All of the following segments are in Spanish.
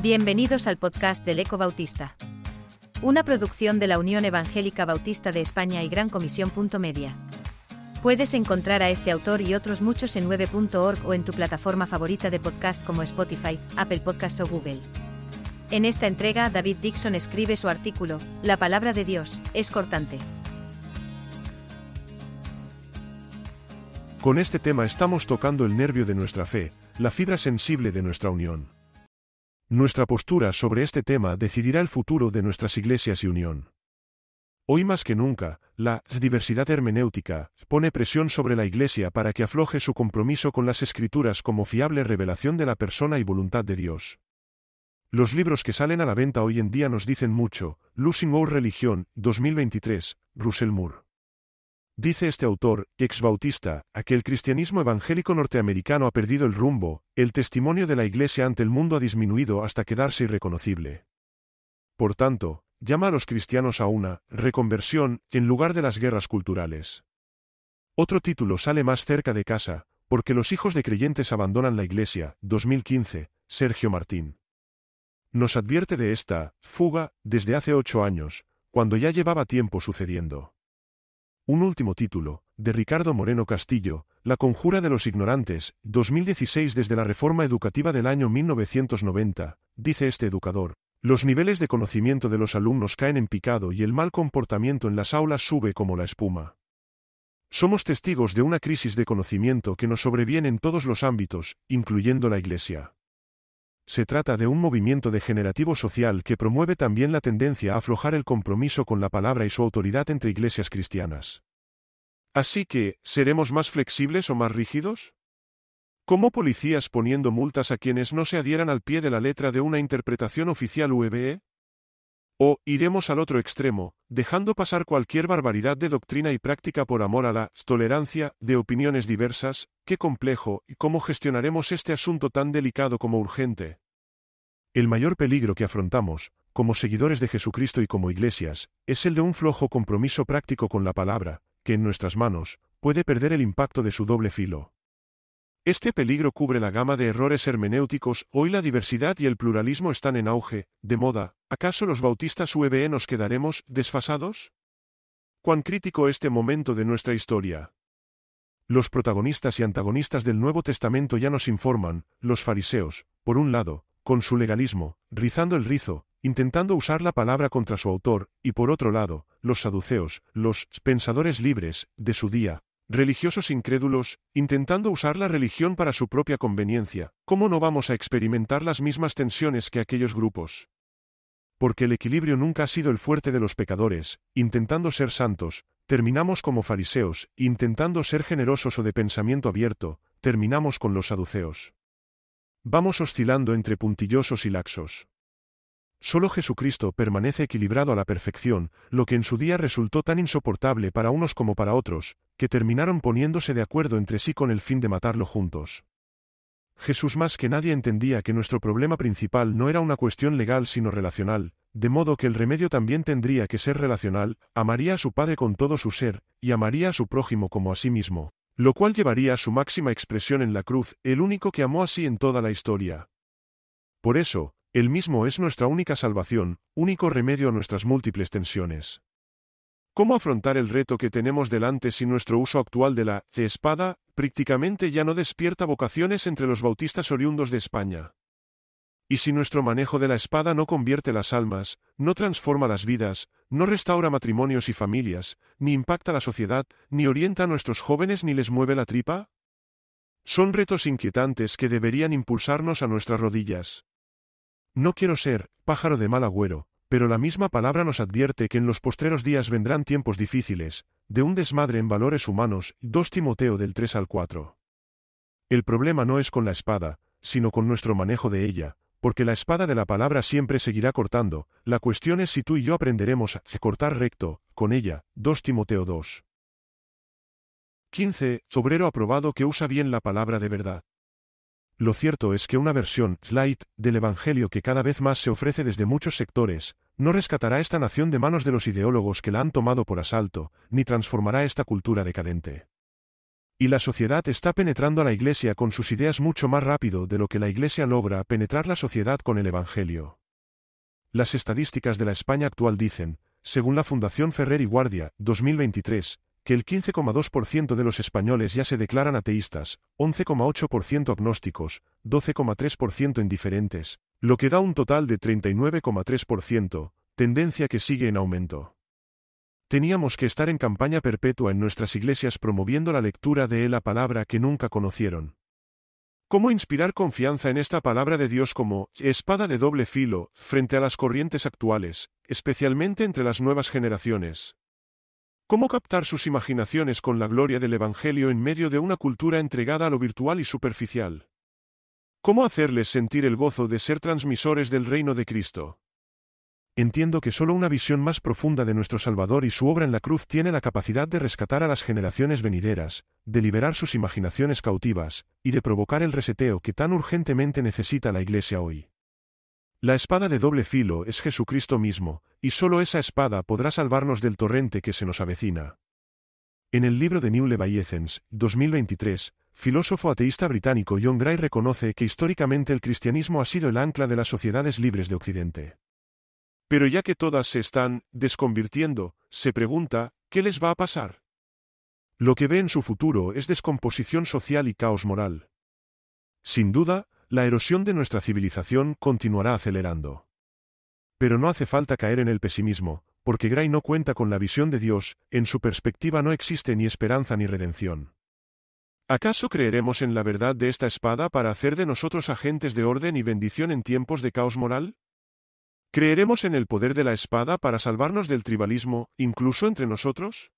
Bienvenidos al podcast del Eco Bautista. Una producción de la Unión Evangélica Bautista de España y Gran Comisión. Media. Puedes encontrar a este autor y otros muchos en 9.org o en tu plataforma favorita de podcast como Spotify, Apple Podcasts o Google. En esta entrega, David Dixon escribe su artículo, La palabra de Dios, es cortante. Con este tema estamos tocando el nervio de nuestra fe, la fibra sensible de nuestra unión. Nuestra postura sobre este tema decidirá el futuro de nuestras iglesias y unión. Hoy más que nunca, la diversidad hermenéutica pone presión sobre la Iglesia para que afloje su compromiso con las Escrituras como fiable revelación de la persona y voluntad de Dios. Los libros que salen a la venta hoy en día nos dicen mucho. Losing Our Religion, 2023, Russell Moore. Dice este autor, ex bautista, a que el cristianismo evangélico norteamericano ha perdido el rumbo, el testimonio de la Iglesia ante el mundo ha disminuido hasta quedarse irreconocible. Por tanto, llama a los cristianos a una reconversión en lugar de las guerras culturales. Otro título sale más cerca de casa, porque los hijos de creyentes abandonan la Iglesia, 2015, Sergio Martín. Nos advierte de esta fuga desde hace ocho años, cuando ya llevaba tiempo sucediendo. Un último título, de Ricardo Moreno Castillo, La Conjura de los Ignorantes, 2016 desde la Reforma Educativa del año 1990, dice este educador. Los niveles de conocimiento de los alumnos caen en picado y el mal comportamiento en las aulas sube como la espuma. Somos testigos de una crisis de conocimiento que nos sobreviene en todos los ámbitos, incluyendo la Iglesia. Se trata de un movimiento degenerativo social que promueve también la tendencia a aflojar el compromiso con la palabra y su autoridad entre iglesias cristianas. Así que, ¿seremos más flexibles o más rígidos? ¿Cómo policías poniendo multas a quienes no se adhieran al pie de la letra de una interpretación oficial UEBE? ¿O iremos al otro extremo, dejando pasar cualquier barbaridad de doctrina y práctica por amor a la tolerancia de opiniones diversas? Qué complejo y cómo gestionaremos este asunto tan delicado como urgente. El mayor peligro que afrontamos, como seguidores de Jesucristo y como iglesias, es el de un flojo compromiso práctico con la palabra, que en nuestras manos, puede perder el impacto de su doble filo. Este peligro cubre la gama de errores hermenéuticos, hoy la diversidad y el pluralismo están en auge, de moda, ¿acaso los bautistas UEBE nos quedaremos desfasados? ¿Cuán crítico este momento de nuestra historia? Los protagonistas y antagonistas del Nuevo Testamento ya nos informan, los fariseos, por un lado, con su legalismo, rizando el rizo, intentando usar la palabra contra su autor, y por otro lado, los saduceos, los pensadores libres, de su día, religiosos incrédulos, intentando usar la religión para su propia conveniencia, ¿cómo no vamos a experimentar las mismas tensiones que aquellos grupos? Porque el equilibrio nunca ha sido el fuerte de los pecadores, intentando ser santos, Terminamos como fariseos, intentando ser generosos o de pensamiento abierto, terminamos con los saduceos. Vamos oscilando entre puntillosos y laxos. Solo Jesucristo permanece equilibrado a la perfección, lo que en su día resultó tan insoportable para unos como para otros, que terminaron poniéndose de acuerdo entre sí con el fin de matarlo juntos. Jesús más que nadie entendía que nuestro problema principal no era una cuestión legal sino relacional, de modo que el remedio también tendría que ser relacional, amaría a su Padre con todo su ser, y amaría a su prójimo como a sí mismo, lo cual llevaría a su máxima expresión en la cruz, el único que amó así en toda la historia. Por eso, Él mismo es nuestra única salvación, único remedio a nuestras múltiples tensiones. ¿Cómo afrontar el reto que tenemos delante si nuestro uso actual de la espada prácticamente ya no despierta vocaciones entre los bautistas oriundos de España? Y si nuestro manejo de la espada no convierte las almas, no transforma las vidas, no restaura matrimonios y familias, ni impacta la sociedad, ni orienta a nuestros jóvenes ni les mueve la tripa? Son retos inquietantes que deberían impulsarnos a nuestras rodillas. No quiero ser pájaro de mal agüero, pero la misma palabra nos advierte que en los postreros días vendrán tiempos difíciles, de un desmadre en valores humanos, 2 Timoteo del 3 al 4. El problema no es con la espada, sino con nuestro manejo de ella, porque la espada de la palabra siempre seguirá cortando, la cuestión es si tú y yo aprenderemos a cortar recto, con ella. 2 Timoteo 2. 15. Obrero aprobado que usa bien la palabra de verdad. Lo cierto es que una versión light del Evangelio que cada vez más se ofrece desde muchos sectores, no rescatará esta nación de manos de los ideólogos que la han tomado por asalto, ni transformará esta cultura decadente. Y la sociedad está penetrando a la Iglesia con sus ideas mucho más rápido de lo que la Iglesia logra penetrar la sociedad con el Evangelio. Las estadísticas de la España actual dicen, según la Fundación Ferrer y Guardia, 2023, que el 15,2% de los españoles ya se declaran ateístas, 11,8% agnósticos, 12,3% indiferentes, lo que da un total de 39,3%, tendencia que sigue en aumento. Teníamos que estar en campaña perpetua en nuestras iglesias promoviendo la lectura de la palabra que nunca conocieron. ¿Cómo inspirar confianza en esta palabra de Dios como espada de doble filo frente a las corrientes actuales, especialmente entre las nuevas generaciones? ¿Cómo captar sus imaginaciones con la gloria del Evangelio en medio de una cultura entregada a lo virtual y superficial? ¿Cómo hacerles sentir el gozo de ser transmisores del reino de Cristo? Entiendo que solo una visión más profunda de nuestro Salvador y su obra en la cruz tiene la capacidad de rescatar a las generaciones venideras, de liberar sus imaginaciones cautivas, y de provocar el reseteo que tan urgentemente necesita la Iglesia hoy. La espada de doble filo es Jesucristo mismo, y solo esa espada podrá salvarnos del torrente que se nos avecina. En el libro de New Leviathans, 2023, filósofo ateísta británico John Gray reconoce que históricamente el cristianismo ha sido el ancla de las sociedades libres de Occidente. Pero ya que todas se están desconvirtiendo, se pregunta, ¿qué les va a pasar? Lo que ve en su futuro es descomposición social y caos moral. Sin duda, la erosión de nuestra civilización continuará acelerando. Pero no hace falta caer en el pesimismo, porque Gray no cuenta con la visión de Dios, en su perspectiva no existe ni esperanza ni redención. ¿Acaso creeremos en la verdad de esta espada para hacer de nosotros agentes de orden y bendición en tiempos de caos moral? ¿Creeremos en el poder de la espada para salvarnos del tribalismo, incluso entre nosotros?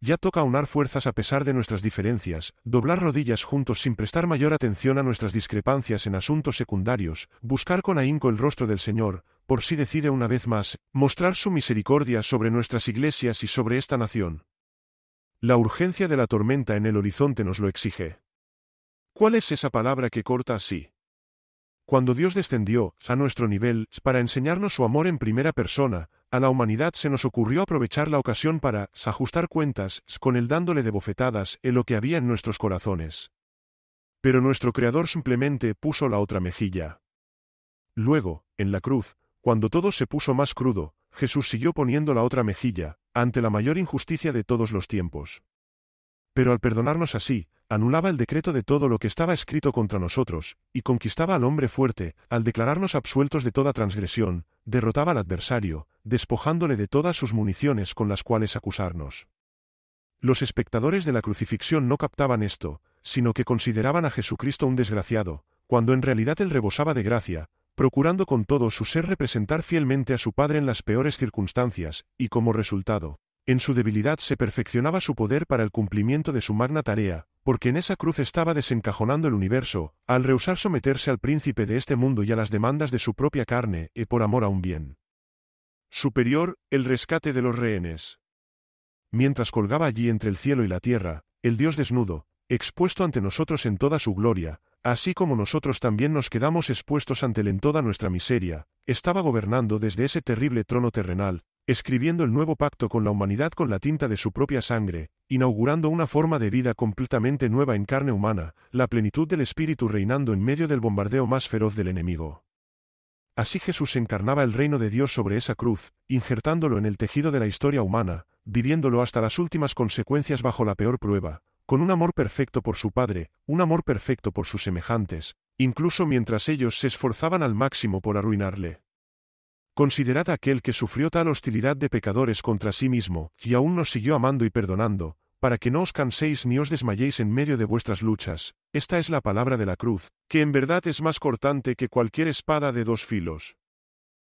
Ya toca aunar fuerzas a pesar de nuestras diferencias, doblar rodillas juntos sin prestar mayor atención a nuestras discrepancias en asuntos secundarios, buscar con ahínco el rostro del Señor, por si decide una vez más, mostrar su misericordia sobre nuestras iglesias y sobre esta nación. La urgencia de la tormenta en el horizonte nos lo exige. ¿Cuál es esa palabra que corta así? Cuando Dios descendió a nuestro nivel para enseñarnos su amor en primera persona, a la humanidad se nos ocurrió aprovechar la ocasión para ajustar cuentas con él dándole de bofetadas en lo que había en nuestros corazones. Pero nuestro Creador simplemente puso la otra mejilla. Luego, en la cruz, cuando todo se puso más crudo, Jesús siguió poniendo la otra mejilla, ante la mayor injusticia de todos los tiempos. Pero al perdonarnos así, anulaba el decreto de todo lo que estaba escrito contra nosotros, y conquistaba al hombre fuerte, al declararnos absueltos de toda transgresión, derrotaba al adversario, despojándole de todas sus municiones con las cuales acusarnos. Los espectadores de la crucifixión no captaban esto, sino que consideraban a Jesucristo un desgraciado, cuando en realidad él rebosaba de gracia, procurando con todo su ser representar fielmente a su Padre en las peores circunstancias, y como resultado, en su debilidad se perfeccionaba su poder para el cumplimiento de su magna tarea, porque en esa cruz estaba desencajonando el universo, al rehusar someterse al príncipe de este mundo y a las demandas de su propia carne, y por amor a un bien. Superior, el rescate de los rehenes. Mientras colgaba allí entre el cielo y la tierra, el Dios desnudo, expuesto ante nosotros en toda su gloria, así como nosotros también nos quedamos expuestos ante él en toda nuestra miseria, estaba gobernando desde ese terrible trono terrenal, escribiendo el nuevo pacto con la humanidad con la tinta de su propia sangre, inaugurando una forma de vida completamente nueva en carne humana, la plenitud del Espíritu reinando en medio del bombardeo más feroz del enemigo. Así Jesús encarnaba el reino de Dios sobre esa cruz, injertándolo en el tejido de la historia humana, viviéndolo hasta las últimas consecuencias bajo la peor prueba, con un amor perfecto por su Padre, un amor perfecto por sus semejantes, incluso mientras ellos se esforzaban al máximo por arruinarle. Considerad aquel que sufrió tal hostilidad de pecadores contra sí mismo, y aún nos siguió amando y perdonando, para que no os canséis ni os desmayéis en medio de vuestras luchas. Esta es la palabra de la cruz, que en verdad es más cortante que cualquier espada de dos filos.